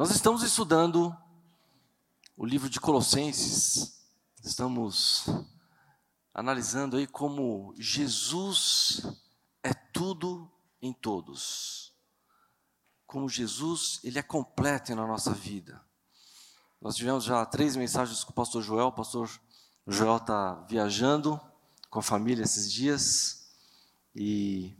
Nós estamos estudando o livro de Colossenses, estamos analisando aí como Jesus é tudo em todos. Como Jesus, ele é completo na nossa vida. Nós tivemos já três mensagens com o pastor Joel, o pastor Joel está viajando com a família esses dias e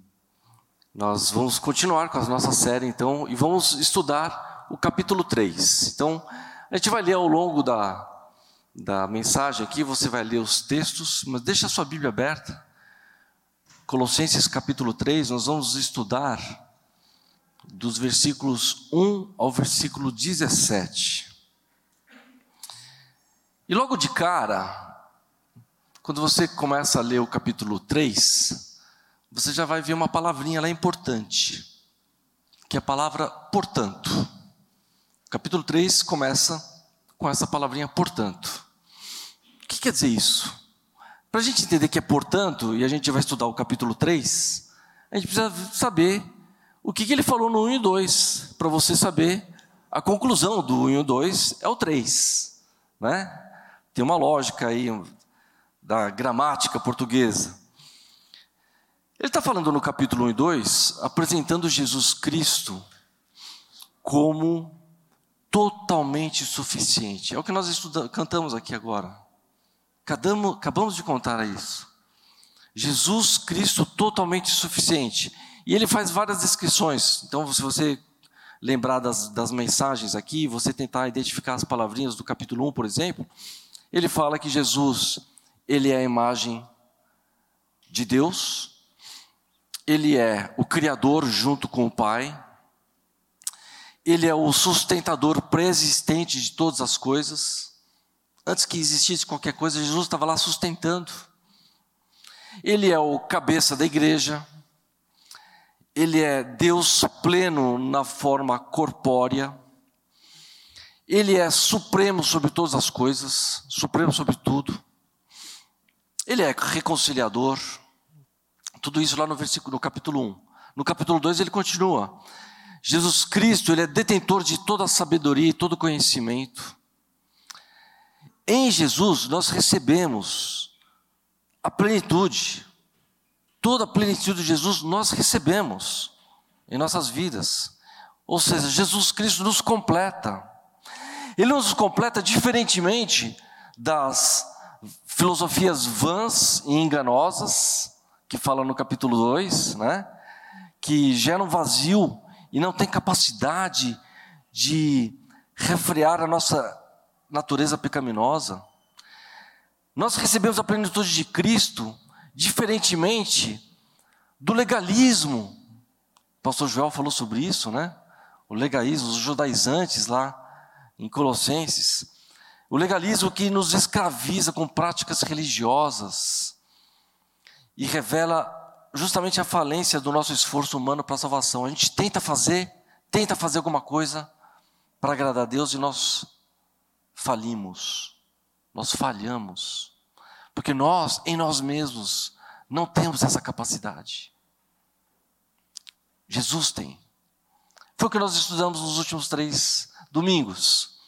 nós vamos continuar com a nossa série então e vamos estudar o capítulo 3. Então, a gente vai ler ao longo da, da mensagem aqui, você vai ler os textos, mas deixa a sua Bíblia aberta. Colossenses capítulo 3, nós vamos estudar dos versículos 1 ao versículo 17. E logo de cara, quando você começa a ler o capítulo 3, você já vai ver uma palavrinha lá importante, que é a palavra portanto. Capítulo 3 começa com essa palavrinha portanto. O que quer dizer isso? Para a gente entender que é portanto, e a gente vai estudar o capítulo 3, a gente precisa saber o que, que ele falou no 1 e 2, para você saber a conclusão do 1 e 2 é o 3. Né? Tem uma lógica aí da gramática portuguesa. Ele está falando no capítulo 1 e 2, apresentando Jesus Cristo como totalmente suficiente. É o que nós cantamos aqui agora. Acabamos, acabamos de contar isso. Jesus Cristo totalmente suficiente. E ele faz várias descrições. Então, se você lembrar das, das mensagens aqui, você tentar identificar as palavrinhas do capítulo 1, por exemplo, ele fala que Jesus, ele é a imagem de Deus, ele é o Criador junto com o Pai, ele é o sustentador pré-existente de todas as coisas. Antes que existisse qualquer coisa, Jesus estava lá sustentando. Ele é o cabeça da igreja. Ele é Deus pleno na forma corpórea. Ele é supremo sobre todas as coisas, supremo sobre tudo. Ele é reconciliador. Tudo isso lá no versículo, no capítulo 1. No capítulo 2 ele continua. Jesus Cristo, ele é detentor de toda a sabedoria e todo conhecimento. Em Jesus nós recebemos a plenitude. Toda a plenitude de Jesus nós recebemos em nossas vidas. Ou seja, Jesus Cristo nos completa. Ele nos completa diferentemente das filosofias vãs e enganosas que falam no capítulo 2, né? Que geram vazio e não tem capacidade de refrear a nossa natureza pecaminosa. Nós recebemos a plenitude de Cristo diferentemente do legalismo. O pastor Joel falou sobre isso, né? O legalismo, os judaizantes lá em Colossenses. O legalismo que nos escraviza com práticas religiosas e revela justamente a falência do nosso esforço humano para a salvação. A gente tenta fazer, tenta fazer alguma coisa para agradar a Deus e nós falimos, nós falhamos, porque nós, em nós mesmos, não temos essa capacidade. Jesus tem. Foi o que nós estudamos nos últimos três domingos.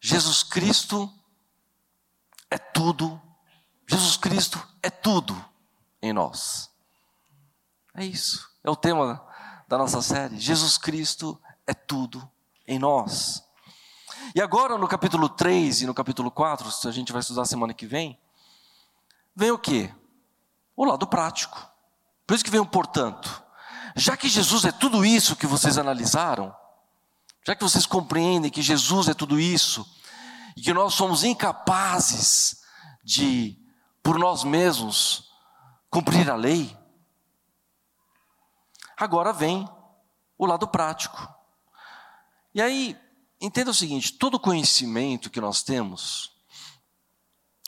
Jesus Cristo é tudo, Jesus Cristo é tudo em nós. É isso. É o tema da nossa série. Jesus Cristo é tudo em nós. E agora no capítulo 3 e no capítulo 4, se a gente vai estudar semana que vem, vem o quê? O lado prático. Por isso que vem o portanto. Já que Jesus é tudo isso que vocês analisaram, já que vocês compreendem que Jesus é tudo isso, e que nós somos incapazes de, por nós mesmos, cumprir a lei, Agora vem o lado prático. E aí, entenda o seguinte: todo conhecimento que nós temos,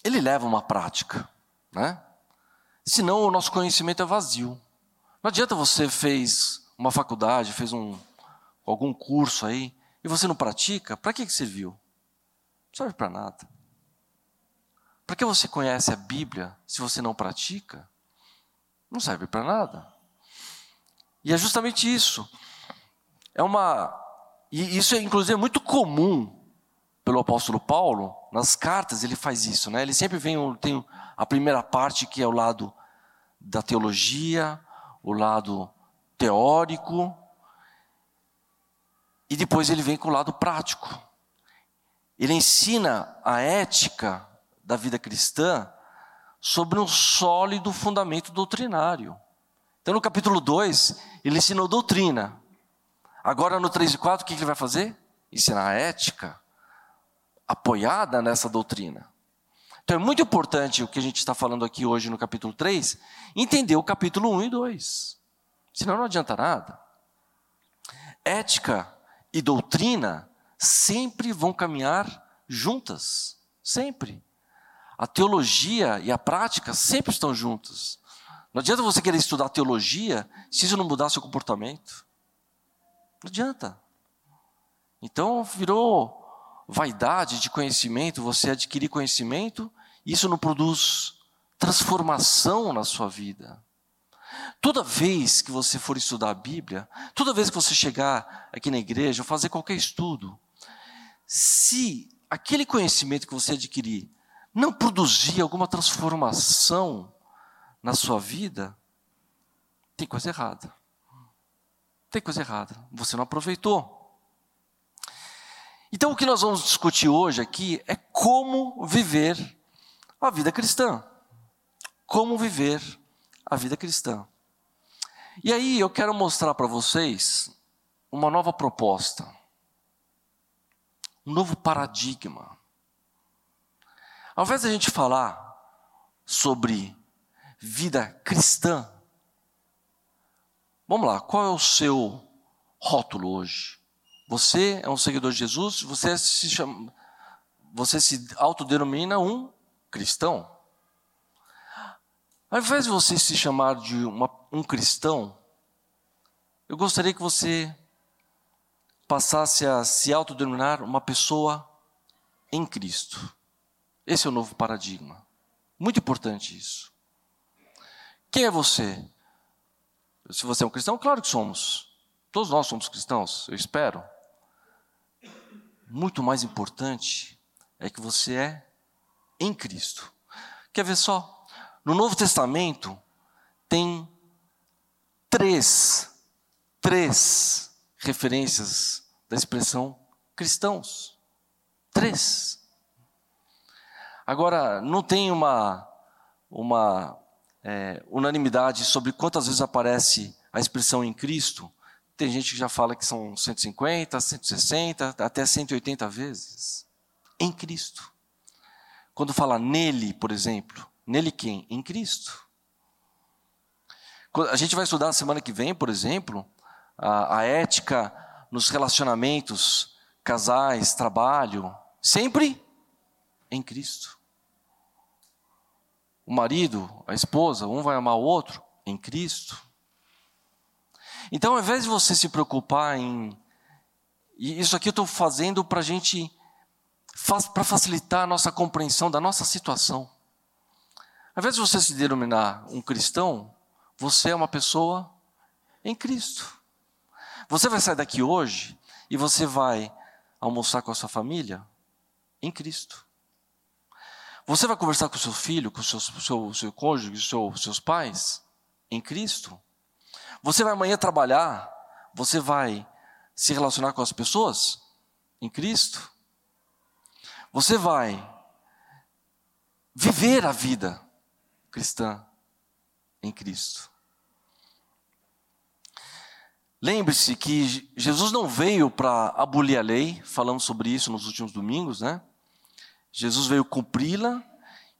ele leva uma prática, né? Senão o nosso conhecimento é vazio. Não adianta você fez uma faculdade, fez um algum curso aí e você não pratica, para que que serviu? Não serve para nada. Para que você conhece a Bíblia se você não pratica? Não serve para nada. E é justamente isso. É uma E isso é, inclusive, é muito comum pelo apóstolo Paulo, nas cartas ele faz isso, né? Ele sempre vem, tem a primeira parte que é o lado da teologia, o lado teórico, e depois ele vem com o lado prático. Ele ensina a ética da vida cristã sobre um sólido fundamento doutrinário. Então, no capítulo 2, ele ensinou doutrina. Agora, no 3 e 4, o que ele vai fazer? Ensinar a ética apoiada nessa doutrina. Então é muito importante o que a gente está falando aqui hoje no capítulo 3, entender o capítulo 1 e 2. Senão não adianta nada. Ética e doutrina sempre vão caminhar juntas. Sempre. A teologia e a prática sempre estão juntas. Não adianta você querer estudar teologia se isso não mudar seu comportamento. Não adianta. Então virou vaidade de conhecimento, você adquirir conhecimento, isso não produz transformação na sua vida. Toda vez que você for estudar a Bíblia, toda vez que você chegar aqui na igreja, ou fazer qualquer estudo, se aquele conhecimento que você adquirir não produzir alguma transformação na sua vida, tem coisa errada. Tem coisa errada. Você não aproveitou. Então, o que nós vamos discutir hoje aqui é como viver a vida cristã. Como viver a vida cristã. E aí eu quero mostrar para vocês uma nova proposta, um novo paradigma. Ao invés de a gente falar sobre vida cristã, vamos lá, qual é o seu rótulo hoje? Você é um seguidor de Jesus, você se chama, você se autodenomina um cristão. Ao invés de você se chamar de uma, um cristão, eu gostaria que você passasse a se autodenominar uma pessoa em Cristo. Esse é o novo paradigma. Muito importante isso. Quem é você? Se você é um cristão, claro que somos. Todos nós somos cristãos, eu espero muito mais importante é que você é em Cristo. Quer ver só? No Novo Testamento tem três, três referências da expressão cristãos. Três. Agora, não tem uma, uma é, unanimidade sobre quantas vezes aparece a expressão em Cristo, tem gente que já fala que são 150, 160, até 180 vezes. Em Cristo. Quando fala nele, por exemplo, nele quem? Em Cristo. A gente vai estudar na semana que vem, por exemplo, a, a ética nos relacionamentos, casais, trabalho, sempre em Cristo. O marido, a esposa, um vai amar o outro em Cristo. Então, ao invés de você se preocupar em. E isso aqui eu estou fazendo para a gente. para facilitar a nossa compreensão da nossa situação. Ao invés de você se denominar um cristão, você é uma pessoa em Cristo. Você vai sair daqui hoje e você vai almoçar com a sua família em Cristo. Você vai conversar com seu filho, com o seu, seu, seu cônjuge, seu, seus pais em Cristo. Você vai amanhã trabalhar, você vai se relacionar com as pessoas em Cristo. Você vai viver a vida cristã em Cristo. Lembre-se que Jesus não veio para abolir a lei, falamos sobre isso nos últimos domingos, né? Jesus veio cumpri-la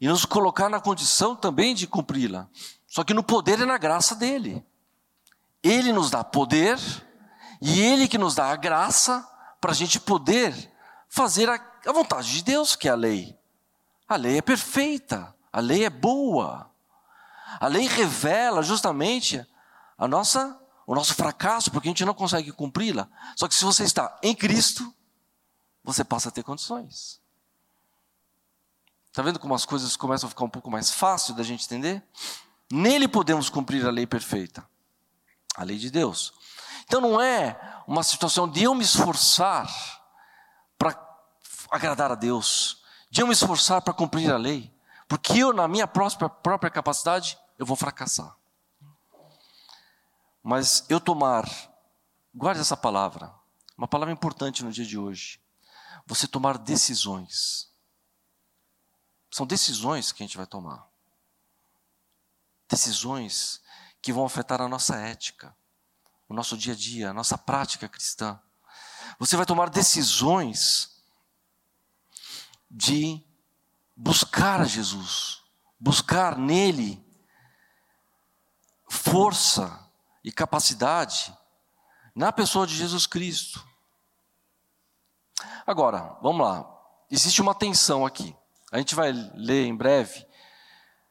e nos colocar na condição também de cumpri-la, só que no poder e na graça dele. Ele nos dá poder e Ele que nos dá a graça para a gente poder fazer a, vontade de Deus, que é a lei. A lei é perfeita, a lei é boa. A lei revela justamente a nossa, o nosso fracasso, porque a gente não consegue cumpri-la. Só que se você está em Cristo, você passa a ter condições. Está vendo como as coisas começam a ficar um pouco mais fácil da gente entender? Nele podemos cumprir a lei perfeita a lei de Deus. Então não é uma situação de eu me esforçar para agradar a Deus, de eu me esforçar para cumprir a lei, porque eu, na minha própria, própria capacidade, eu vou fracassar. Mas eu tomar, guarde essa palavra, uma palavra importante no dia de hoje. Você tomar decisões. São decisões que a gente vai tomar. Decisões que vão afetar a nossa ética, o nosso dia a dia, a nossa prática cristã. Você vai tomar decisões de buscar Jesus, buscar nele força e capacidade na pessoa de Jesus Cristo. Agora, vamos lá. Existe uma tensão aqui. A gente vai ler em breve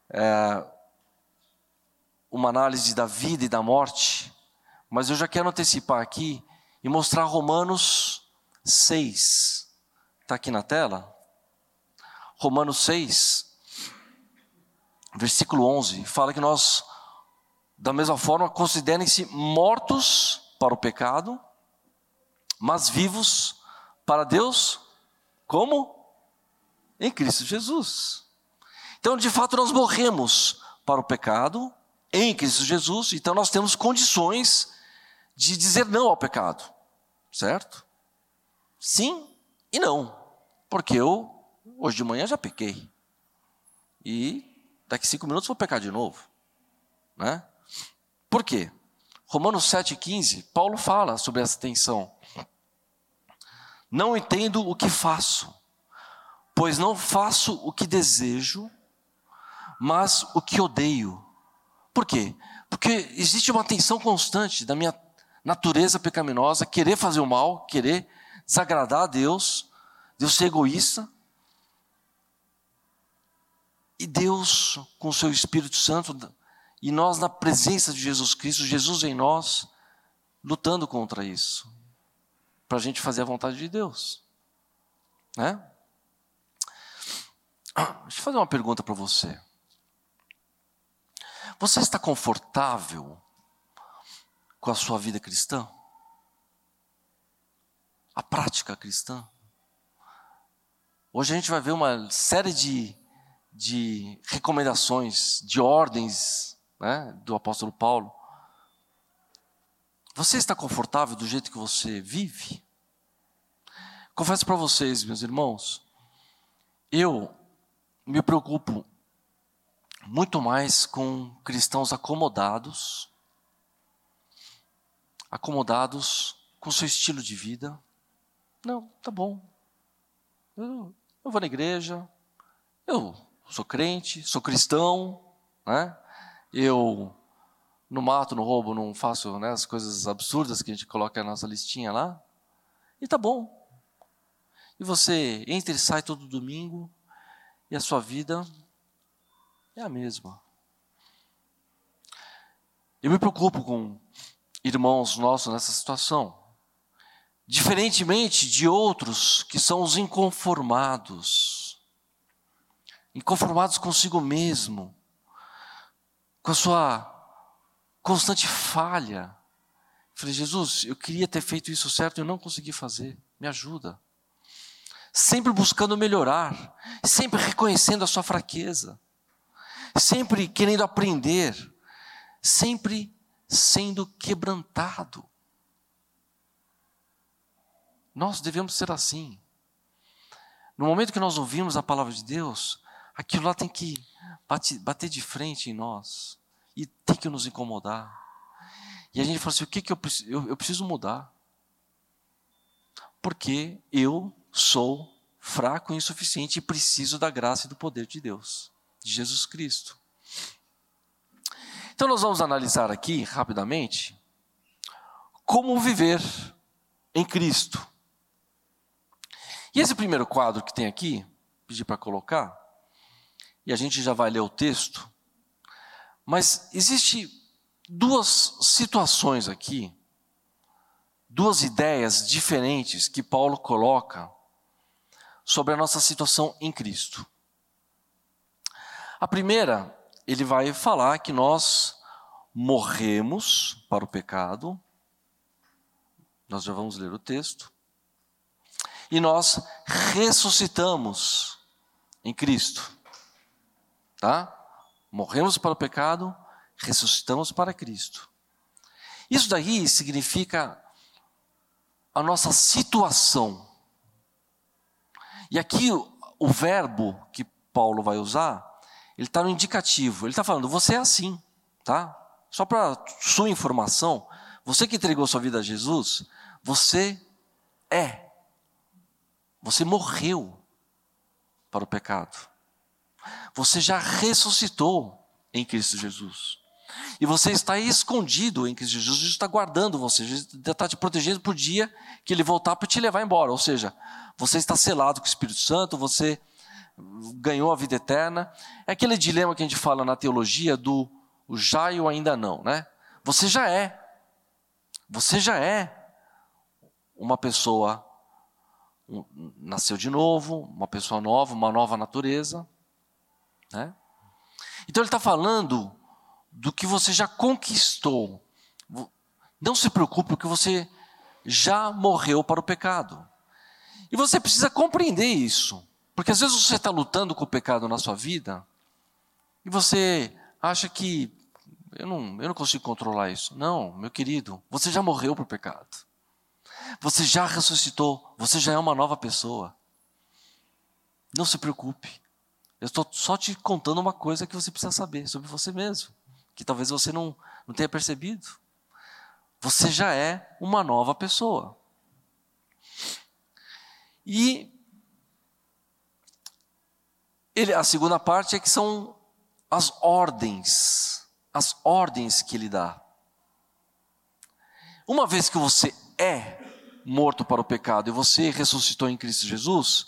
é, uma análise da vida e da morte, mas eu já quero antecipar aqui e mostrar Romanos 6. Está aqui na tela? Romanos 6, versículo 11, fala que nós, da mesma forma, considerem-se mortos para o pecado, mas vivos para Deus, como? Em Cristo Jesus. Então, de fato, nós morremos para o pecado em Cristo Jesus, então nós temos condições de dizer não ao pecado, certo? Sim e não, porque eu hoje de manhã já pequei e daqui cinco minutos vou pecar de novo, né? Por quê? Romanos 7,15, Paulo fala sobre essa tensão. Não entendo o que faço, pois não faço o que desejo, mas o que odeio. Por quê? Porque existe uma tensão constante da minha natureza pecaminosa, querer fazer o mal, querer desagradar a Deus, Deus ser egoísta. E Deus, com o seu Espírito Santo, e nós na presença de Jesus Cristo, Jesus em nós, lutando contra isso para a gente fazer a vontade de Deus. Né? Deixa eu fazer uma pergunta para você. Você está confortável com a sua vida cristã? A prática cristã? Hoje a gente vai ver uma série de, de recomendações, de ordens né, do apóstolo Paulo você está confortável do jeito que você vive? Confesso para vocês, meus irmãos, eu me preocupo muito mais com cristãos acomodados, acomodados com seu estilo de vida. Não, tá bom. Eu, eu vou na igreja, eu sou crente, sou cristão, né? Eu no mato, no roubo, não faço né, as coisas absurdas que a gente coloca na nossa listinha lá. E tá bom. E você entra e sai todo domingo e a sua vida é a mesma. Eu me preocupo com irmãos nossos nessa situação. Diferentemente de outros que são os inconformados. Inconformados consigo mesmo, com a sua constante falha. Falei, Jesus, eu queria ter feito isso certo e eu não consegui fazer. Me ajuda. Sempre buscando melhorar, sempre reconhecendo a sua fraqueza, sempre querendo aprender, sempre sendo quebrantado. Nós devemos ser assim. No momento que nós ouvimos a palavra de Deus, aquilo lá tem que bater de frente em nós e tem que nos incomodar. E a gente fala assim: o que, que eu, eu, eu preciso mudar? Porque eu sou fraco e insuficiente e preciso da graça e do poder de Deus, de Jesus Cristo. Então, nós vamos analisar aqui, rapidamente, como viver em Cristo. E esse primeiro quadro que tem aqui, pedi para colocar, e a gente já vai ler o texto, mas existe duas situações aqui, duas ideias diferentes que Paulo coloca sobre a nossa situação em Cristo. A primeira, ele vai falar que nós morremos para o pecado, nós já vamos ler o texto, e nós ressuscitamos em Cristo. Tá? Morremos para o pecado, ressuscitamos para Cristo. Isso daí significa a nossa situação. E aqui o, verbo que Paulo vai usar, ele está no indicativo. Ele está falando, você é assim, tá? Só para sua informação, você que entregou sua vida a Jesus, você é. Você morreu para o pecado. Você já ressuscitou em Cristo Jesus. E você está escondido em Cristo Jesus, Jesus está guardando você, Jesus está te protegendo por dia que ele voltar para te levar embora. Ou seja, você está selado com o Espírito Santo, você ganhou a vida eterna. É aquele dilema que a gente fala na teologia do o já e o ainda não, né? Você já é. Você já é uma pessoa nasceu de novo, uma pessoa nova, uma nova natureza, né? Então ele está falando do que você já conquistou. Não se preocupe, porque você já morreu para o pecado. E você precisa compreender isso. Porque às vezes você está lutando com o pecado na sua vida e você acha que eu não, eu não consigo controlar isso. Não, meu querido, você já morreu para o pecado. Você já ressuscitou, você já é uma nova pessoa. Não se preocupe. Eu estou só te contando uma coisa que você precisa saber sobre você mesmo que talvez você não, não tenha percebido. Você já é uma nova pessoa. E ele, a segunda parte é que são as ordens, as ordens que ele dá. Uma vez que você é morto para o pecado e você ressuscitou em Cristo Jesus,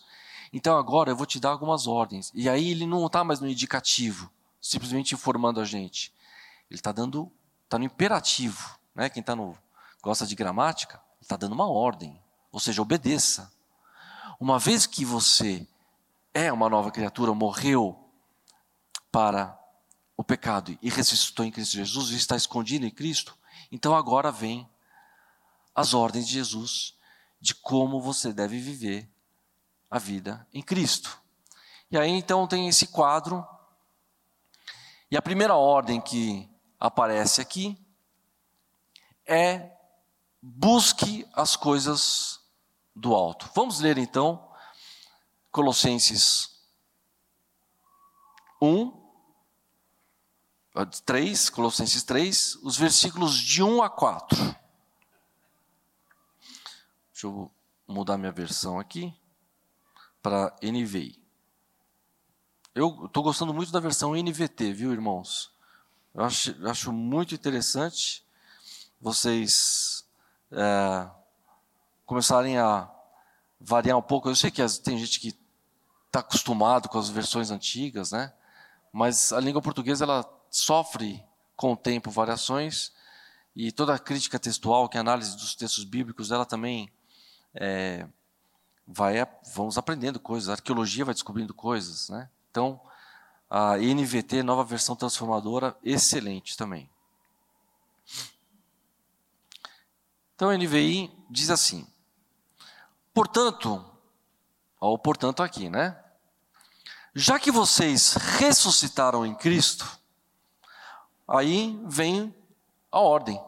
então agora eu vou te dar algumas ordens. E aí ele não está mais no indicativo, simplesmente informando a gente. Ele está dando, está no imperativo, né? Quem está no gosta de gramática, está dando uma ordem, ou seja, obedeça. Uma vez que você é uma nova criatura, morreu para o pecado e ressuscitou em Cristo Jesus e está escondido em Cristo, então agora vem as ordens de Jesus de como você deve viver a vida em Cristo. E aí então tem esse quadro. E a primeira ordem que aparece aqui é busque as coisas do alto. Vamos ler então Colossenses 1, 3, Colossenses 3, os versículos de 1 a 4. Deixa eu mudar minha versão aqui para NVI. Eu estou gostando muito da versão NVT, viu, irmãos? Eu acho, eu acho muito interessante vocês é, começarem a variar um pouco. Eu sei que tem gente que está acostumado com as versões antigas, né? Mas a língua portuguesa ela sofre com o tempo variações e toda a crítica textual, que é a análise dos textos bíblicos, ela também é, vai vamos aprendendo coisas. A arqueologia vai descobrindo coisas, né? Então a NVT, nova versão transformadora, excelente também. Então a NVI diz assim: Portanto, ó, o portanto aqui, né? Já que vocês ressuscitaram em Cristo, aí vem a ordem.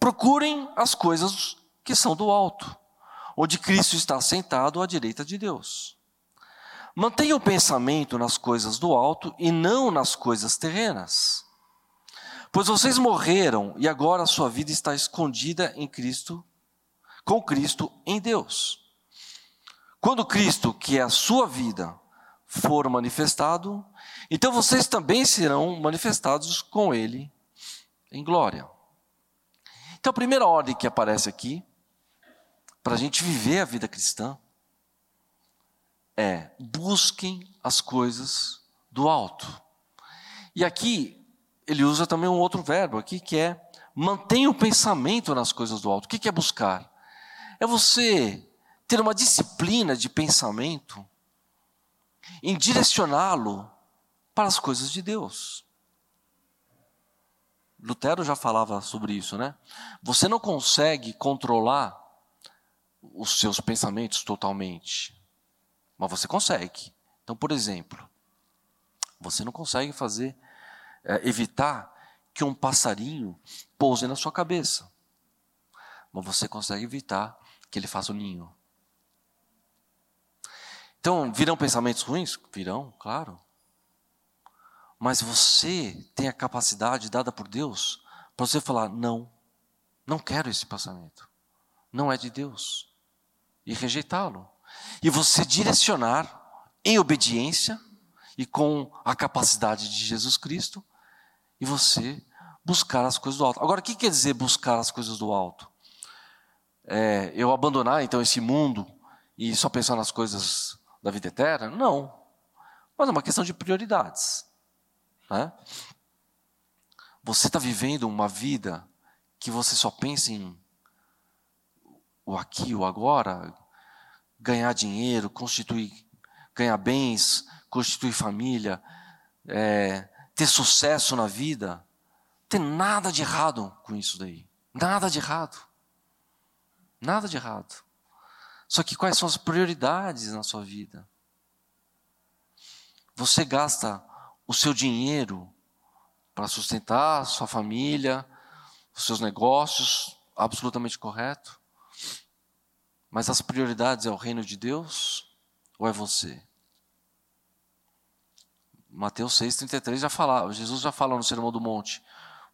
Procurem as coisas que são do alto, onde Cristo está sentado à direita de Deus. Mantenha o pensamento nas coisas do alto e não nas coisas terrenas. Pois vocês morreram e agora a sua vida está escondida em Cristo, com Cristo em Deus. Quando Cristo, que é a sua vida, for manifestado, então vocês também serão manifestados com Ele em glória. Então, a primeira ordem que aparece aqui, para a gente viver a vida cristã, é: busquem as coisas do alto. E aqui ele usa também um outro verbo aqui que é mantenha o pensamento nas coisas do alto. O que é buscar? É você ter uma disciplina de pensamento em direcioná-lo para as coisas de Deus. Lutero já falava sobre isso, né? Você não consegue controlar os seus pensamentos totalmente, mas você consegue. Então, por exemplo, você não consegue fazer, é, evitar que um passarinho pouse na sua cabeça, mas você consegue evitar que ele faça o um ninho. Então, virão pensamentos ruins? Virão, claro. Mas você tem a capacidade dada por Deus para você falar: não, não quero esse pensamento. Não é de Deus. E rejeitá-lo. E você direcionar em obediência e com a capacidade de Jesus Cristo, e você buscar as coisas do alto. Agora, o que quer dizer buscar as coisas do alto? É, eu abandonar então esse mundo e só pensar nas coisas da vida eterna? Não. Mas é uma questão de prioridades. Né? Você está vivendo uma vida que você só pensa em o aqui, o agora, ganhar dinheiro, constituir, ganhar bens, constituir família, é, ter sucesso na vida. Tem nada de errado com isso daí. Nada de errado. Nada de errado. Só que quais são as prioridades na sua vida? Você gasta o seu dinheiro para sustentar sua família, os seus negócios, absolutamente correto. Mas as prioridades é o reino de Deus ou é você? Mateus 6,33 já fala, Jesus já fala no Sermão do Monte.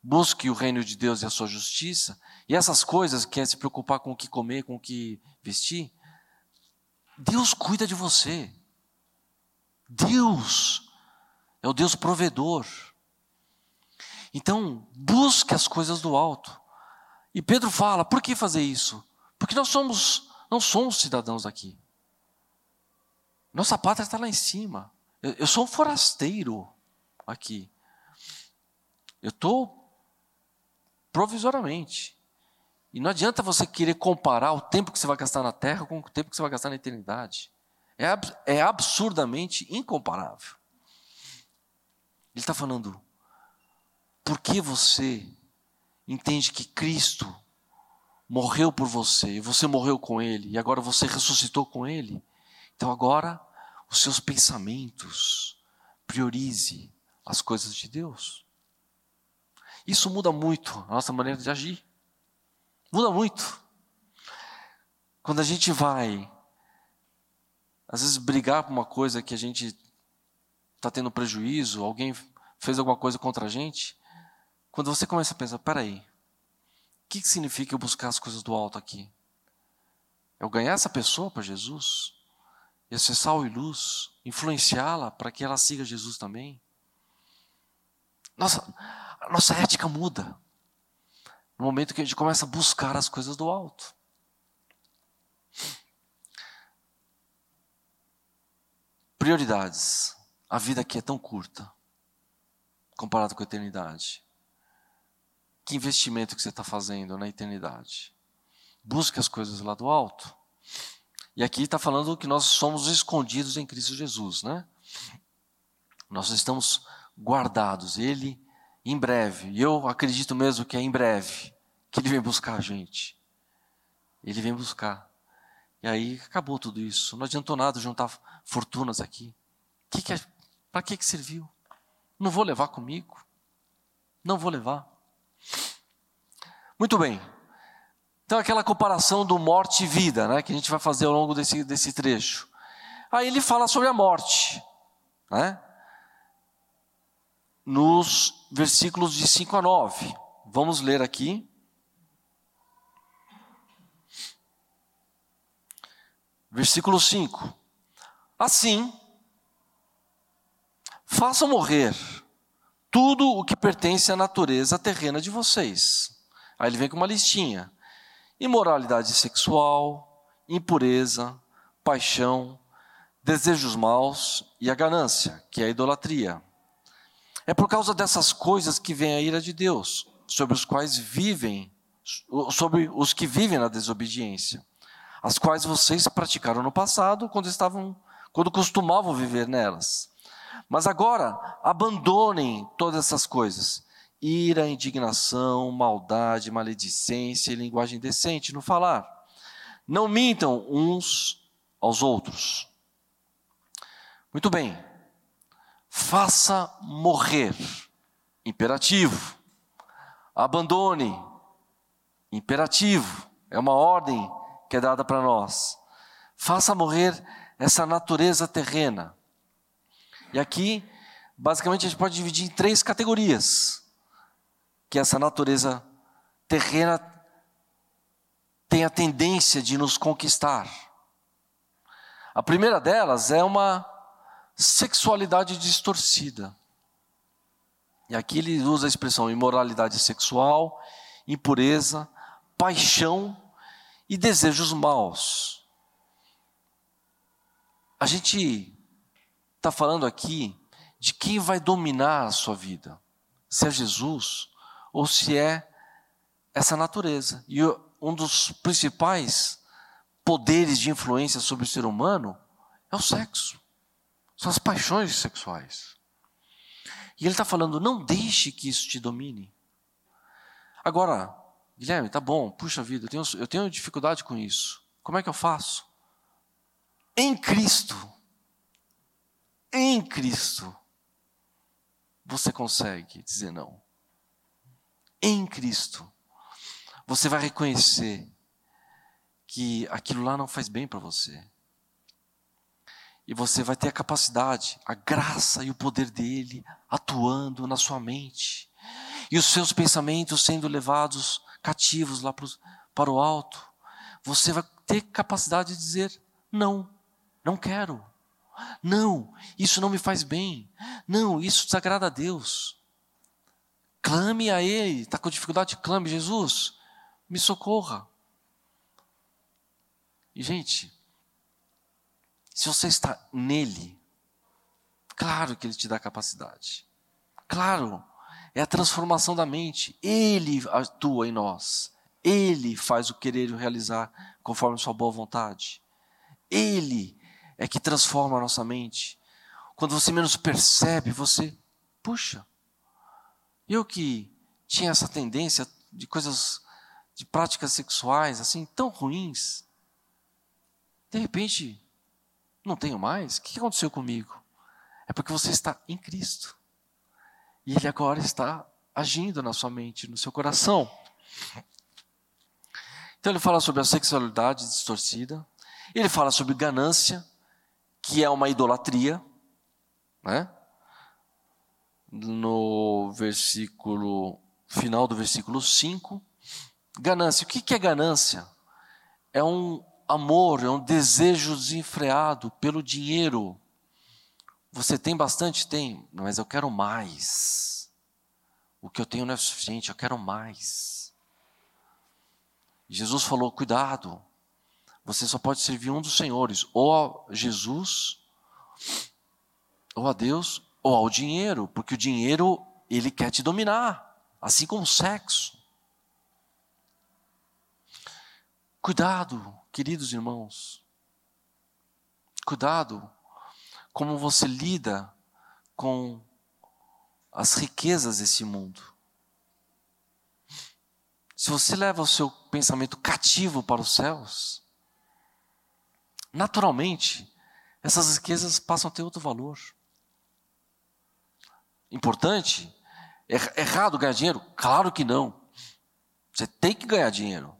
Busque o reino de Deus e a sua justiça, e essas coisas, quer se preocupar com o que comer, com o que vestir, Deus cuida de você. Deus é o Deus provedor. Então, busque as coisas do alto. E Pedro fala: por que fazer isso? Porque nós somos, não somos cidadãos aqui. Nossa pátria está lá em cima. Eu, eu sou um forasteiro aqui. Eu estou provisoriamente. E não adianta você querer comparar o tempo que você vai gastar na terra com o tempo que você vai gastar na eternidade. É, é absurdamente incomparável. Ele está falando, por que você entende que Cristo morreu por você, e você morreu com Ele, e agora você ressuscitou com Ele? Então agora, os seus pensamentos, priorize as coisas de Deus. Isso muda muito a nossa maneira de agir. Muda muito. Quando a gente vai, às vezes, brigar por uma coisa que a gente está tendo prejuízo, alguém fez alguma coisa contra a gente, quando você começa a pensar, peraí, que significa eu buscar as coisas do alto aqui? Eu ganhar essa pessoa para Jesus? E ser sal e luz? Influenciá-la para que ela siga Jesus também? Nossa, a nossa ética muda no momento que a gente começa a buscar as coisas do alto. Prioridades. A vida aqui é tão curta, comparado com a eternidade. Que investimento que você está fazendo na eternidade? Busque as coisas lá do alto. E aqui está falando que nós somos escondidos em Cristo Jesus, né? Nós estamos guardados. Ele em breve, e eu acredito mesmo que é em breve, que Ele vem buscar a gente. Ele vem buscar. E aí acabou tudo isso. Não adiantou nada juntar fortunas aqui. Que que é, Para que, que serviu? Não vou levar comigo. Não vou levar. Muito bem. Então, aquela comparação do morte e vida, né, que a gente vai fazer ao longo desse, desse trecho. Aí ele fala sobre a morte. Né? nos versículos de 5 a 9. Vamos ler aqui. Versículo 5. Assim, façam morrer tudo o que pertence à natureza terrena de vocês. Aí ele vem com uma listinha: imoralidade sexual, impureza, paixão, desejos maus e a ganância, que é a idolatria. É por causa dessas coisas que vem a ira de Deus, sobre os quais vivem, sobre os que vivem na desobediência, as quais vocês praticaram no passado quando estavam, quando costumavam viver nelas. Mas agora abandonem todas essas coisas: ira, indignação, maldade, maledicência e linguagem decente no falar. Não mintam uns aos outros. Muito bem. Faça morrer. Imperativo. Abandone. Imperativo. É uma ordem que é dada para nós. Faça morrer essa natureza terrena. E aqui, basicamente, a gente pode dividir em três categorias que essa natureza terrena tem a tendência de nos conquistar. A primeira delas é uma sexualidade distorcida. E aqui ele usa a expressão imoralidade sexual, impureza, paixão e desejos maus. A gente está falando aqui de quem vai dominar a sua vida: se é Jesus ou se é essa natureza. E um dos principais poderes de influência sobre o ser humano é o sexo, são as paixões sexuais. E ele está falando: não deixe que isso te domine. Agora, Guilherme, tá bom, puxa vida, eu tenho, eu tenho dificuldade com isso. Como é que eu faço? Em Cristo, em Cristo, você consegue dizer não. Em Cristo, você vai reconhecer que aquilo lá não faz bem para você. E você vai ter a capacidade, a graça e o poder dele atuando na sua mente. E os seus pensamentos sendo levados cativos lá para o alto. Você vai ter capacidade de dizer: não, não quero. Não, isso não me faz bem. Não, isso desagrada a Deus. Clame a Ele. Está com dificuldade? Clame, Jesus, me socorra. E, gente, se você está nele, claro que ele te dá capacidade. Claro, é a transformação da mente. Ele atua em nós. Ele faz o querer e o realizar conforme sua boa vontade. Ele é que transforma a nossa mente. Quando você menos percebe, você, puxa, eu que tinha essa tendência de coisas, de práticas sexuais assim tão ruins, de repente não tenho mais. O que aconteceu comigo? É porque você está em Cristo. E Ele agora está agindo na sua mente, no seu coração. Então ele fala sobre a sexualidade distorcida, ele fala sobre ganância, que é uma idolatria, né? No versículo final do versículo 5, ganância. O que é ganância? É um amor, é um desejo desenfreado pelo dinheiro. Você tem bastante? Tem, mas eu quero mais. O que eu tenho não é suficiente, eu quero mais. Jesus falou: cuidado, você só pode servir um dos senhores, ou a Jesus, ou a Deus, ou ao dinheiro, porque o dinheiro ele quer te dominar, assim como o sexo. Cuidado, queridos irmãos. Cuidado como você lida com as riquezas desse mundo. Se você leva o seu pensamento cativo para os céus, naturalmente, essas riquezas passam a ter outro valor. Importante? É errado ganhar dinheiro? Claro que não. Você tem que ganhar dinheiro.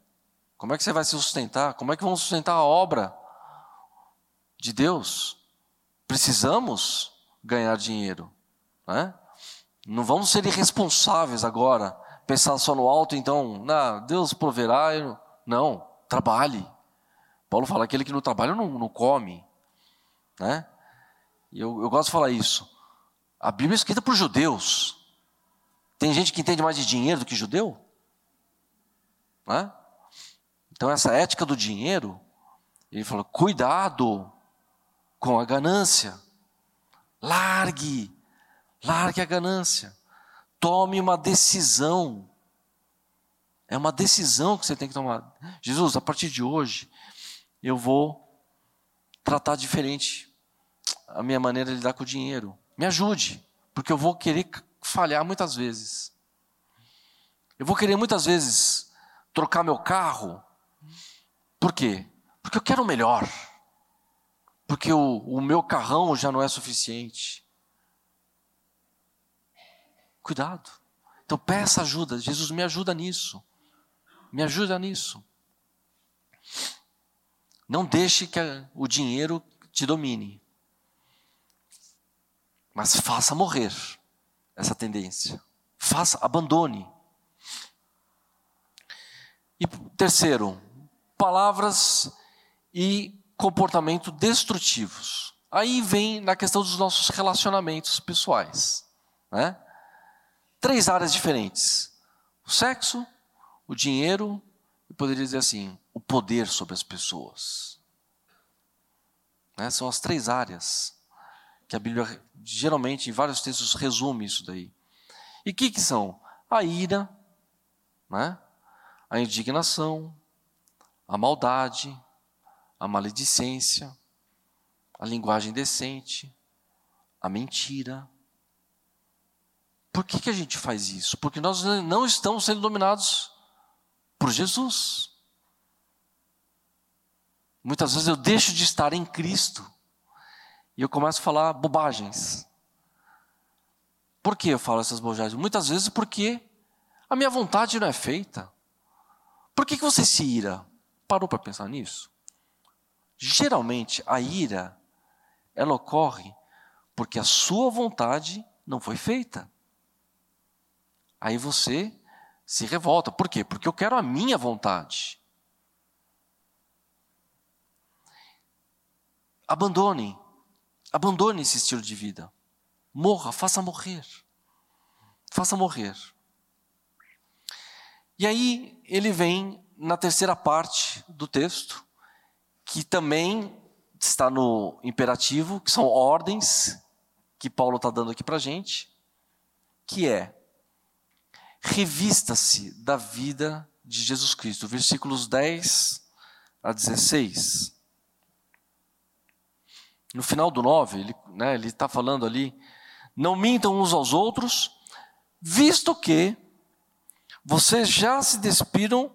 Como é que você vai se sustentar? Como é que vamos sustentar a obra de Deus? Precisamos ganhar dinheiro. Né? Não vamos ser irresponsáveis agora, pensar só no alto, então, não, Deus proverá. Não, trabalhe. Paulo fala: aquele que não trabalha não, não come. Né? E eu, eu gosto de falar isso. A Bíblia é escrita por judeus. Tem gente que entende mais de dinheiro do que judeu? Né? Então, essa ética do dinheiro, ele falou: cuidado com a ganância. Largue, largue a ganância. Tome uma decisão. É uma decisão que você tem que tomar. Jesus, a partir de hoje, eu vou tratar diferente a minha maneira de lidar com o dinheiro. Me ajude, porque eu vou querer falhar muitas vezes. Eu vou querer muitas vezes trocar meu carro. Por quê? Porque eu quero o melhor. Porque o, o meu carrão já não é suficiente. Cuidado. Então peça ajuda. Jesus me ajuda nisso. Me ajuda nisso. Não deixe que o dinheiro te domine. Mas faça morrer essa tendência. Faça, abandone. E terceiro, palavras e comportamento destrutivos. Aí vem na questão dos nossos relacionamentos pessoais. Né? Três áreas diferentes: o sexo, o dinheiro e poderia dizer assim, o poder sobre as pessoas. Né? São as três áreas que a Bíblia geralmente em vários textos resume isso daí. E o que, que são? A ira, né? a indignação, a maldade, a maledicência, a linguagem decente, a mentira. Por que, que a gente faz isso? Porque nós não estamos sendo dominados por Jesus. Muitas vezes eu deixo de estar em Cristo e eu começo a falar bobagens. Por que eu falo essas bobagens? Muitas vezes porque a minha vontade não é feita. Por que, que você se ira? Parou para pensar nisso? Geralmente, a ira, ela ocorre porque a sua vontade não foi feita. Aí você se revolta. Por quê? Porque eu quero a minha vontade. Abandone. Abandone esse estilo de vida. Morra, faça morrer. Faça morrer. E aí ele vem na terceira parte do texto, que também está no imperativo, que são ordens que Paulo está dando aqui para a gente, que é revista-se da vida de Jesus Cristo, versículos 10 a 16. No final do 9, ele né, está falando ali, não mintam uns aos outros, visto que vocês já se despiram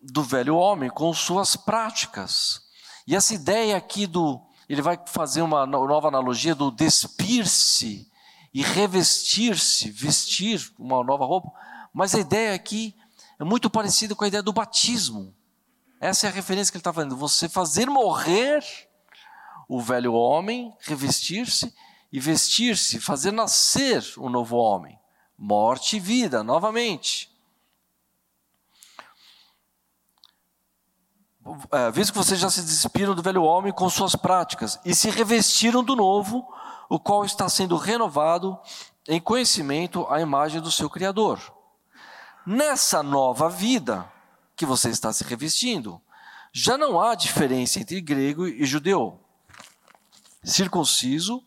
do velho homem com suas práticas e essa ideia aqui do. Ele vai fazer uma nova analogia do despir-se e revestir-se, vestir uma nova roupa. Mas a ideia aqui é muito parecida com a ideia do batismo. Essa é a referência que ele está fazendo. Você fazer morrer o velho homem, revestir-se e vestir-se, fazer nascer o novo homem. Morte e vida, novamente. é, visto que vocês já se despiram do velho homem com suas práticas e se revestiram do novo, o qual está sendo renovado em conhecimento à imagem do seu Criador. Nessa nova vida que você está se revestindo, já não há diferença entre grego e judeu, circunciso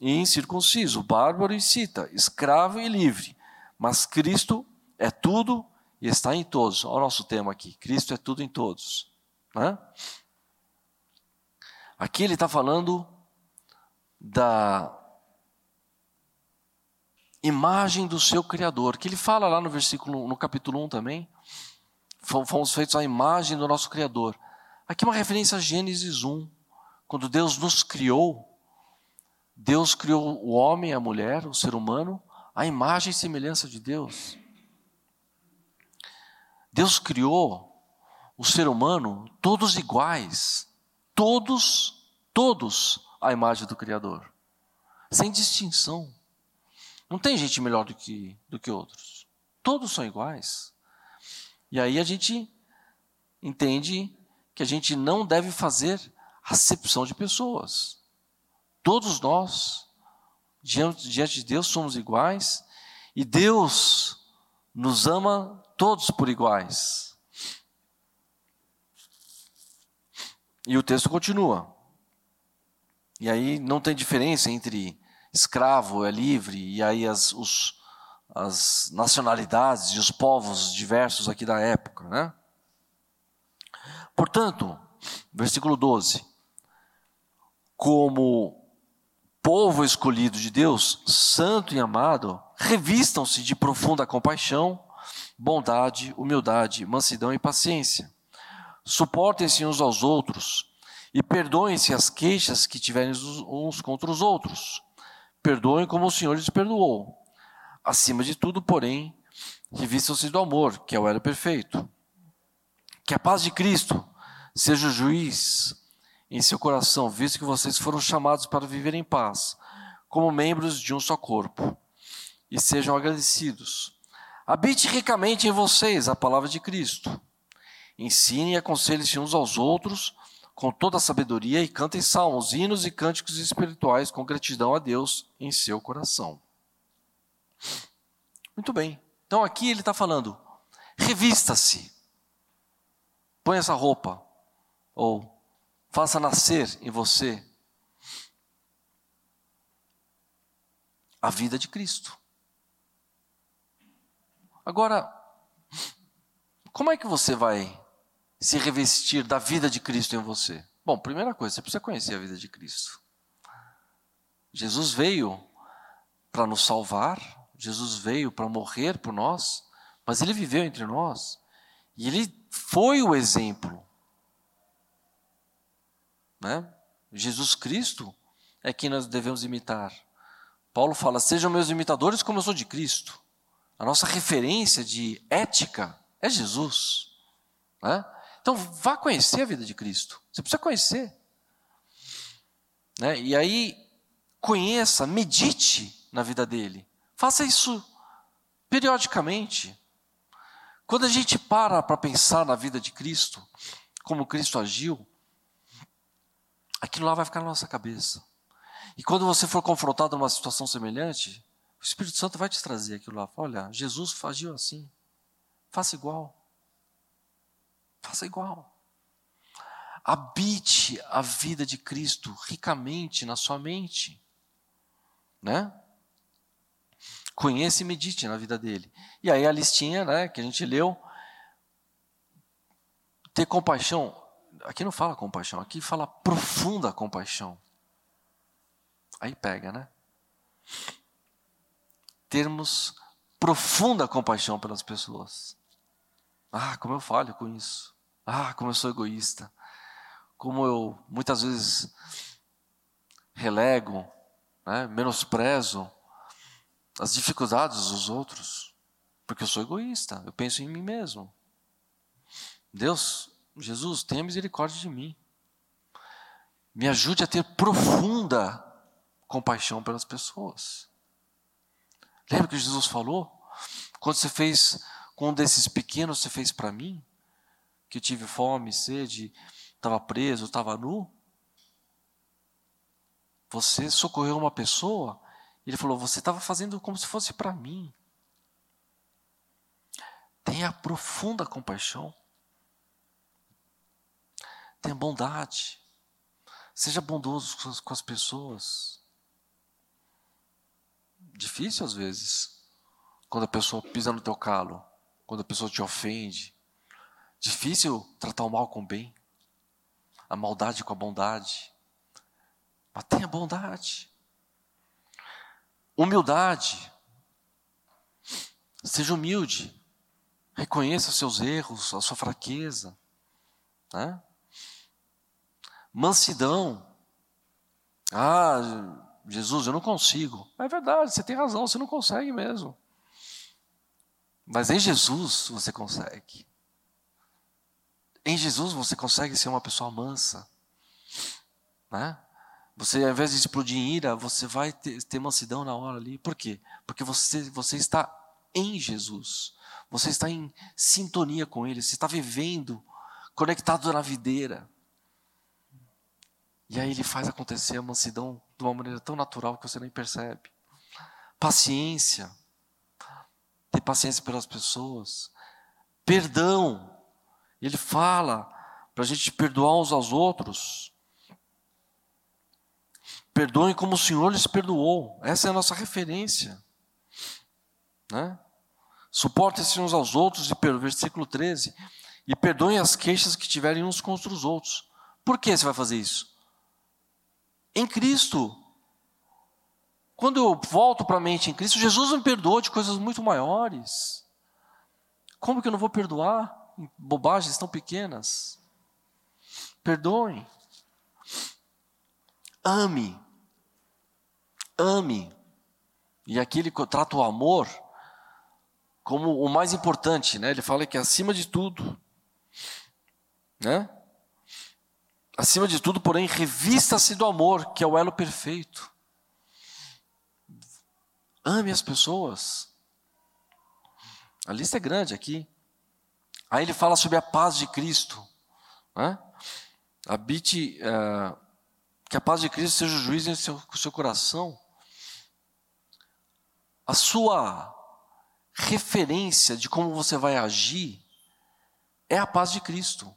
e incircunciso, bárbaro e cita, escravo e livre, mas Cristo é tudo e está em todos. Olha o nosso tema aqui: Cristo é tudo em todos. Né? Aqui ele está falando da imagem do seu Criador, que ele fala lá no versículo, no capítulo 1 também. Fomos feitos à imagem do nosso Criador. Aqui uma referência a Gênesis 1. Quando Deus nos criou, Deus criou o homem, a mulher, o ser humano, a imagem e semelhança de Deus. Deus criou o ser humano todos iguais, todos, todos à imagem do Criador, sem distinção. Não tem gente melhor do que, do que outros. Todos são iguais. E aí a gente entende que a gente não deve fazer acepção de pessoas. Todos nós, diante, diante de Deus, somos iguais e Deus nos ama todos por iguais. E o texto continua. E aí não tem diferença entre escravo é livre, e aí as, os, as nacionalidades e os povos diversos aqui da época. Né? Portanto, versículo 12: Como povo escolhido de Deus, santo e amado, revistam-se de profunda compaixão, bondade, humildade, mansidão e paciência. Suportem-se uns aos outros e perdoem-se as queixas que tiverem uns contra os outros. Perdoem como o Senhor lhes perdoou. Acima de tudo, porém, revistam-se do amor, que é o elo perfeito. Que a paz de Cristo seja o juiz em seu coração, visto que vocês foram chamados para viver em paz, como membros de um só corpo. E sejam agradecidos. Habite ricamente em vocês a palavra de Cristo. Ensine e aconselhem-se uns aos outros com toda a sabedoria e cantem salmos, hinos e cânticos espirituais com gratidão a Deus em seu coração. Muito bem. Então aqui ele está falando: revista-se, põe essa roupa, ou faça nascer em você a vida de Cristo. Agora, como é que você vai se revestir da vida de Cristo em você? Bom, primeira coisa, você precisa conhecer a vida de Cristo. Jesus veio para nos salvar, Jesus veio para morrer por nós, mas ele viveu entre nós e ele foi o exemplo. Né? Jesus Cristo é quem nós devemos imitar. Paulo fala: sejam meus imitadores como eu sou de Cristo. A nossa referência de ética é Jesus. Né? Então, vá conhecer a vida de Cristo. Você precisa conhecer. Né? E aí, conheça, medite na vida dele. Faça isso periodicamente. Quando a gente para para pensar na vida de Cristo, como Cristo agiu, aquilo lá vai ficar na nossa cabeça. E quando você for confrontado numa situação semelhante, o Espírito Santo vai te trazer aquilo lá. Olha, Jesus agiu assim. Faça igual. Faça igual. Habite a vida de Cristo ricamente na sua mente. Né? Conheça e medite na vida dele. E aí a listinha né, que a gente leu. Ter compaixão. Aqui não fala compaixão, aqui fala profunda compaixão. Aí pega, né? Termos profunda compaixão pelas pessoas. Ah, como eu falho com isso. Ah, como eu sou egoísta. Como eu muitas vezes relego, né, menosprezo as dificuldades dos outros. Porque eu sou egoísta, eu penso em mim mesmo. Deus, Jesus, tenha misericórdia de mim. Me ajude a ter profunda compaixão pelas pessoas. Lembra que Jesus falou? Quando você fez com um desses pequenos você fez para mim? Que eu tive fome, sede, estava preso, estava nu? Você socorreu uma pessoa? Ele falou: Você estava fazendo como se fosse para mim. Tenha profunda compaixão. Tenha bondade. Seja bondoso com as pessoas. Difícil às vezes, quando a pessoa pisa no teu calo quando a pessoa te ofende. Difícil tratar o mal com o bem, a maldade com a bondade. Mas tenha bondade. Humildade. Seja humilde. Reconheça os seus erros, a sua fraqueza. Né? Mansidão. Ah, Jesus, eu não consigo. É verdade, você tem razão, você não consegue mesmo. Mas em Jesus você consegue. Em Jesus você consegue ser uma pessoa mansa. Né? Você, ao invés de explodir em ira, você vai ter, ter mansidão na hora ali. Por quê? Porque você, você está em Jesus. Você está em sintonia com Ele. Você está vivendo conectado na videira. E aí Ele faz acontecer a mansidão de uma maneira tão natural que você nem percebe. Paciência ter paciência pelas pessoas, perdão. Ele fala para a gente perdoar uns aos outros. Perdoem como o Senhor lhes perdoou. Essa é a nossa referência. Né? Suportem-se uns aos outros, e versículo 13. E perdoem as queixas que tiverem uns contra os outros. Por que você vai fazer isso? Em Cristo. Quando eu volto para a mente em Cristo, Jesus me perdoou de coisas muito maiores. Como que eu não vou perdoar bobagens tão pequenas? Perdoem. Ame. Ame. E aqui ele trata o amor como o mais importante, né? Ele fala que acima de tudo, né? Acima de tudo, porém, revista-se do amor, que é o elo perfeito. Ame as pessoas. A lista é grande aqui. Aí ele fala sobre a paz de Cristo. Né? Habite, uh, que a paz de Cristo seja o juiz em seu, seu coração. A sua referência de como você vai agir é a paz de Cristo.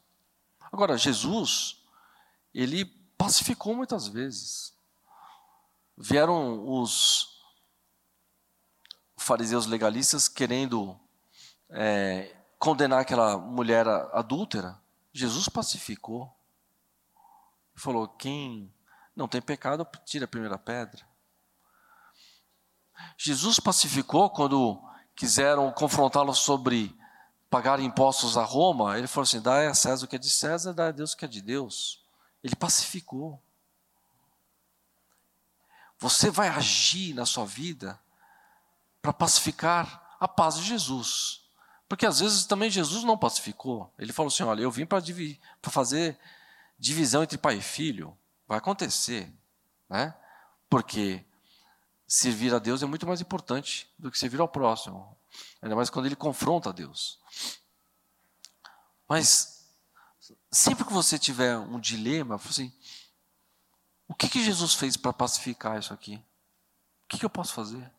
Agora, Jesus, ele pacificou muitas vezes. Vieram os fariseus legalistas querendo é, condenar aquela mulher adúltera. Jesus pacificou. Falou: quem não tem pecado, tira a primeira pedra. Jesus pacificou quando quiseram confrontá-lo sobre pagar impostos a Roma. Ele falou assim: dá a César o que é de César, dá a Deus o que é de Deus. Ele pacificou. Você vai agir na sua vida para pacificar a paz de Jesus. Porque às vezes também Jesus não pacificou. Ele falou assim: olha, eu vim para fazer divisão entre pai e filho. Vai acontecer. Né? Porque servir a Deus é muito mais importante do que servir ao próximo. Ainda mais quando ele confronta a Deus. Mas, sempre que você tiver um dilema, assim, o que, que Jesus fez para pacificar isso aqui? O que, que eu posso fazer?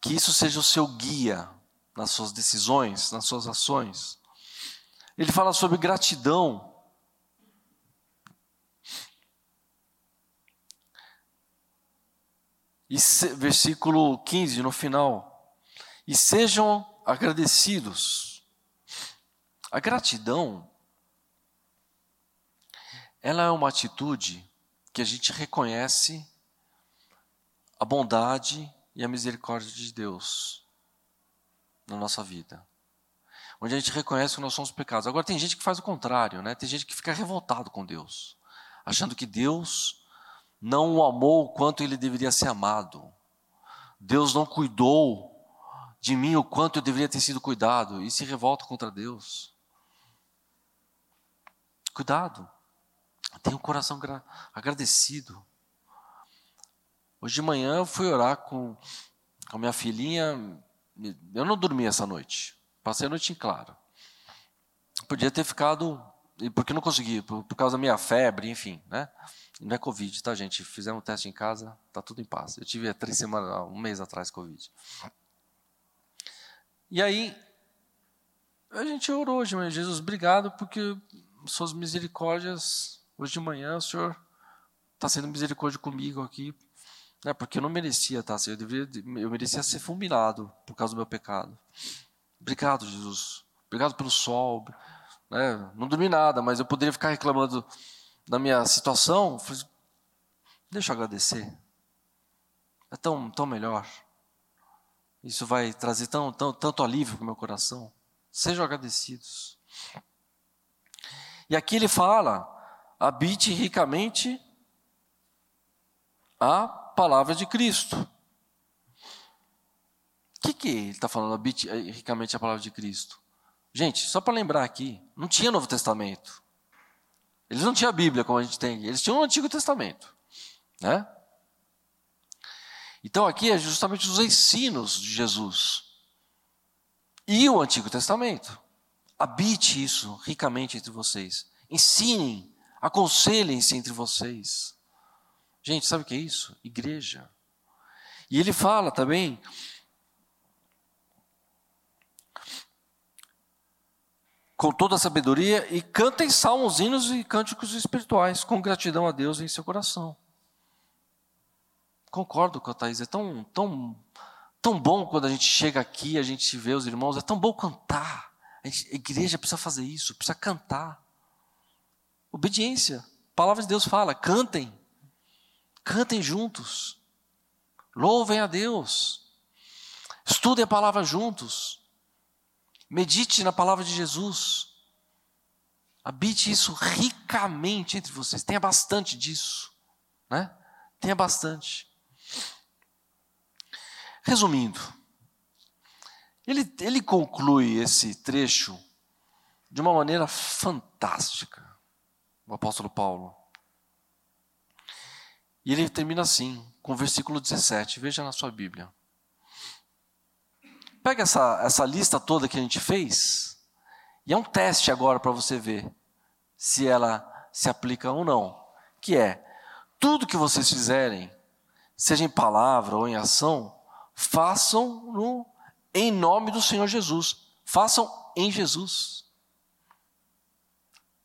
Que isso seja o seu guia nas suas decisões, nas suas ações. Ele fala sobre gratidão. E versículo 15, no final. E sejam agradecidos. A gratidão, ela é uma atitude que a gente reconhece a bondade e a misericórdia de Deus na nossa vida. Onde a gente reconhece que nós somos pecados. Agora tem gente que faz o contrário, né? Tem gente que fica revoltado com Deus, achando que Deus não o amou o quanto ele deveria ser amado. Deus não cuidou de mim o quanto eu deveria ter sido cuidado e se revolta contra Deus. Cuidado. Tenha um coração agradecido. Hoje de manhã eu fui orar com, com a minha filhinha. Eu não dormi essa noite. Passei a noite em claro. Podia ter ficado, porque não consegui, por, por causa da minha febre, enfim, né? Não é Covid, tá, gente? Fizemos um teste em casa, tá tudo em paz. Eu tive há três semanas, um mês atrás, Covid. E aí, a gente orou hoje, mas Jesus, obrigado, porque suas misericórdias, hoje de manhã, o Senhor está sendo misericórdia comigo aqui, né, porque eu não merecia tá, eu, deveria, eu merecia ser fulminado por causa do meu pecado. Obrigado, Jesus. Obrigado pelo sol. Né, não dormi nada, mas eu poderia ficar reclamando da minha situação, deixa eu agradecer. É tão, tão melhor. Isso vai trazer tão, tão, tanto alívio para o meu coração. Sejam agradecidos. E aqui ele fala: habite ricamente a palavra de Cristo. O que, que ele está falando, habite ricamente a palavra de Cristo? Gente, só para lembrar aqui, não tinha Novo Testamento. Eles não tinham a Bíblia como a gente tem, eles tinham o Antigo Testamento. Né? Então aqui é justamente os ensinos de Jesus e o Antigo Testamento. Habite isso ricamente entre vocês. Ensinem, aconselhem-se entre vocês. Gente, sabe o que é isso? Igreja. E ele fala também com toda a sabedoria e cantem salmos, hinos e cânticos espirituais, com gratidão a Deus em seu coração. Concordo com a Thaís, é tão, tão, tão bom quando a gente chega aqui, a gente vê os irmãos, é tão bom cantar. A, gente, a igreja precisa fazer isso, precisa cantar. Obediência. A palavra de Deus fala: cantem. Cantem juntos. Louvem a Deus. Estudem a palavra juntos. Medite na palavra de Jesus. Habite isso ricamente entre vocês. Tenha bastante disso, né? Tenha bastante. Resumindo, ele, ele conclui esse trecho de uma maneira fantástica, o apóstolo Paulo. E ele termina assim, com o versículo 17, veja na sua Bíblia. Pega essa, essa lista toda que a gente fez, e é um teste agora para você ver se ela se aplica ou não. Que é, tudo que vocês fizerem, seja em palavra ou em ação, façam no, em nome do Senhor Jesus. Façam em Jesus.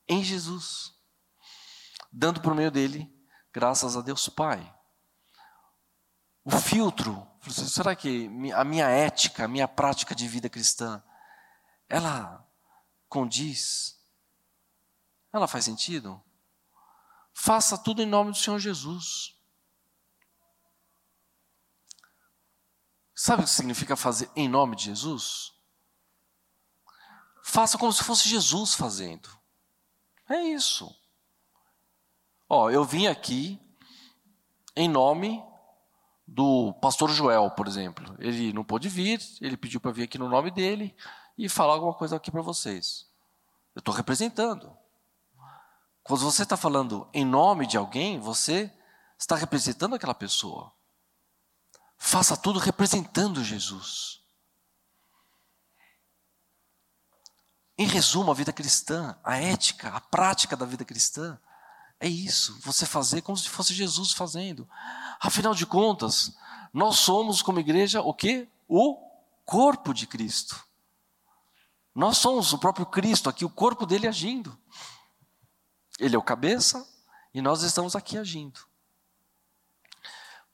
Em Jesus. Dando por meio dele, graças a Deus Pai. O filtro, será que a minha ética, a minha prática de vida cristã, ela condiz? Ela faz sentido? Faça tudo em nome do Senhor Jesus. Sabe o que significa fazer em nome de Jesus? Faça como se fosse Jesus fazendo. É isso. Ó, eu vim aqui em nome do pastor Joel, por exemplo. Ele não pôde vir, ele pediu para vir aqui no nome dele e falar alguma coisa aqui para vocês. Eu estou representando. Quando você está falando em nome de alguém, você está representando aquela pessoa. Faça tudo representando Jesus. Em resumo, a vida cristã, a ética, a prática da vida cristã, é isso, você fazer como se fosse Jesus fazendo. Afinal de contas, nós somos como igreja o quê? O corpo de Cristo. Nós somos o próprio Cristo aqui, o corpo dele agindo. Ele é o cabeça e nós estamos aqui agindo.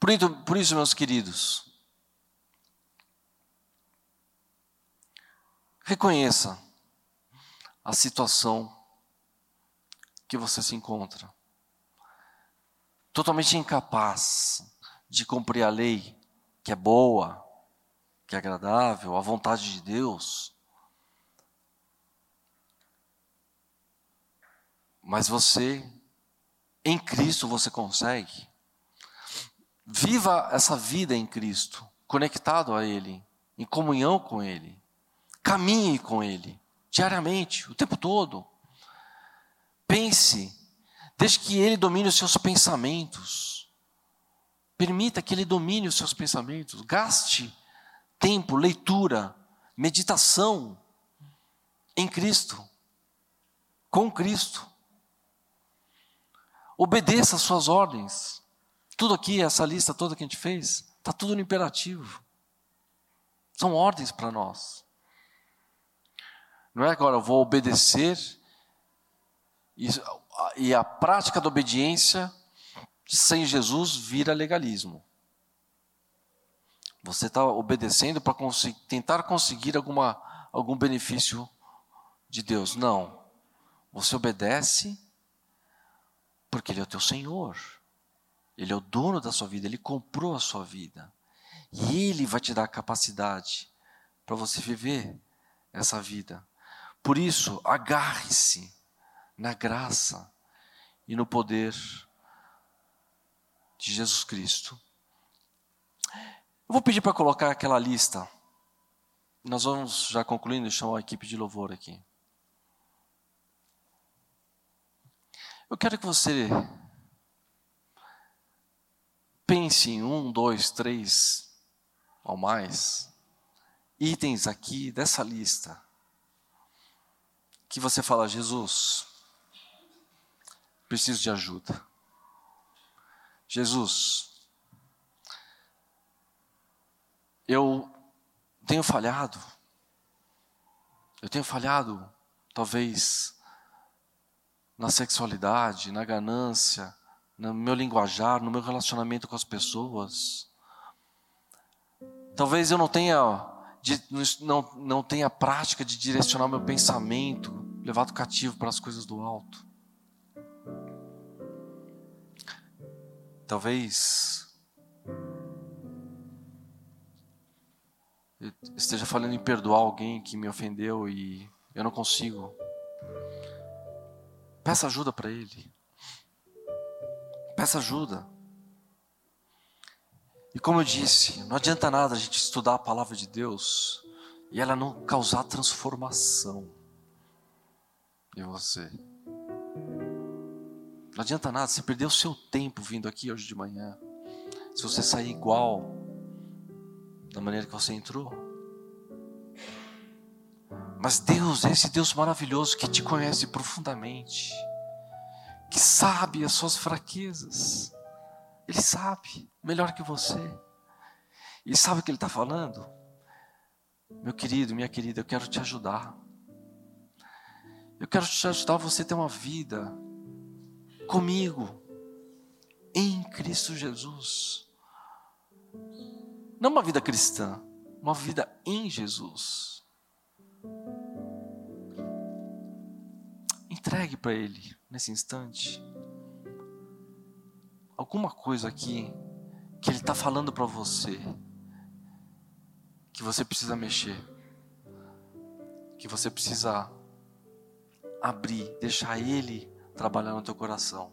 Por isso, por isso meus queridos, reconheça a situação que você se encontra. Totalmente incapaz de cumprir a lei que é boa, que é agradável, a vontade de Deus. Mas você, em Cristo, você consegue. Viva essa vida em Cristo, conectado a Ele, em comunhão com Ele. Caminhe com Ele, diariamente, o tempo todo. Pense, deixe que Ele domine os seus pensamentos. Permita que Ele domine os seus pensamentos. Gaste tempo, leitura, meditação em Cristo, com Cristo. Obedeça às suas ordens. Tudo aqui, essa lista toda que a gente fez, está tudo no imperativo. São ordens para nós. Não é agora eu vou obedecer e, e a prática da obediência sem Jesus vira legalismo. Você está obedecendo para tentar conseguir alguma, algum benefício de Deus. Não. Você obedece porque Ele é o teu Senhor. Ele é o dono da sua vida, Ele comprou a sua vida. E Ele vai te dar a capacidade para você viver essa vida. Por isso, agarre-se na graça e no poder de Jesus Cristo. Eu vou pedir para colocar aquela lista. Nós vamos já concluindo, chamar a equipe de louvor aqui. Eu quero que você pense em um, dois, três ou mais itens aqui dessa lista que você fala, Jesus, preciso de ajuda. Jesus, eu tenho falhado. Eu tenho falhado, talvez, na sexualidade, na ganância, no meu linguajar, no meu relacionamento com as pessoas. Talvez eu não tenha, não, não tenha prática de direcionar meu pensamento, levado cativo para as coisas do alto. Talvez esteja falando em perdoar alguém que me ofendeu e eu não consigo. Peça ajuda para Ele. Peça ajuda. E como eu disse, não adianta nada a gente estudar a palavra de Deus e ela não causar transformação em você. Não adianta nada, você perdeu o seu tempo vindo aqui hoje de manhã. Se você sair igual da maneira que você entrou. Mas Deus, esse Deus maravilhoso que te conhece profundamente, que sabe as suas fraquezas, Ele sabe melhor que você. E sabe o que Ele está falando? Meu querido, minha querida, eu quero te ajudar. Eu quero te ajudar a você ter uma vida comigo, em Cristo Jesus. Não uma vida cristã, uma vida em Jesus. Entregue para Ele nesse instante alguma coisa aqui que Ele está falando para você que você precisa mexer, que você precisa abrir, deixar Ele trabalhar no teu coração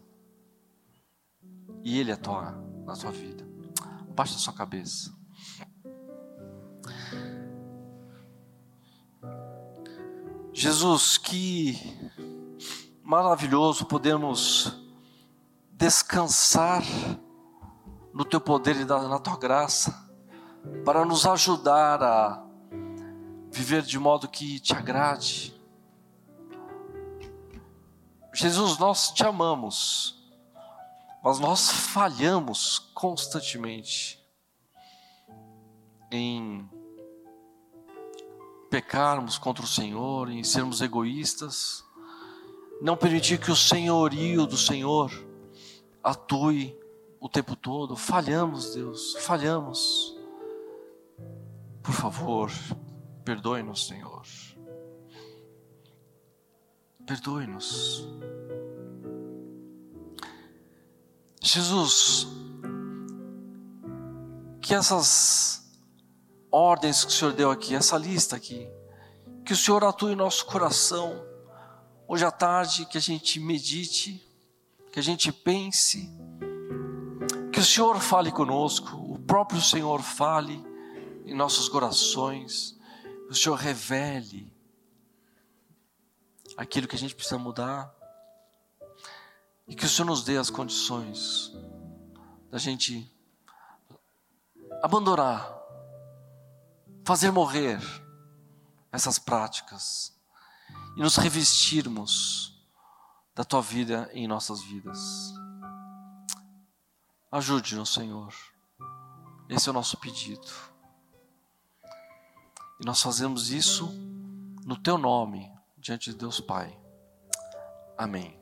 e Ele atuar na tua vida. Baixa a sua cabeça. Jesus, que maravilhoso podemos descansar no teu poder e na tua graça para nos ajudar a viver de modo que te agrade. Jesus, nós te amamos, mas nós falhamos constantemente em pecarmos contra o Senhor, em sermos egoístas, não permitir que o senhorio do Senhor atue o tempo todo. Falhamos, Deus, falhamos. Por favor, perdoe-nos, Senhor. Perdoe-nos. Jesus, que essas ordens que o Senhor deu aqui, essa lista aqui, que o Senhor atue em nosso coração, hoje à tarde, que a gente medite, que a gente pense, que o Senhor fale conosco, o próprio Senhor fale em nossos corações, o Senhor revele aquilo que a gente precisa mudar e que o Senhor nos dê as condições da gente abandonar, fazer morrer essas práticas e nos revestirmos da tua vida em nossas vidas. Ajude-nos, Senhor. Esse é o nosso pedido. E nós fazemos isso no teu nome, diante de Deus Pai. Amém.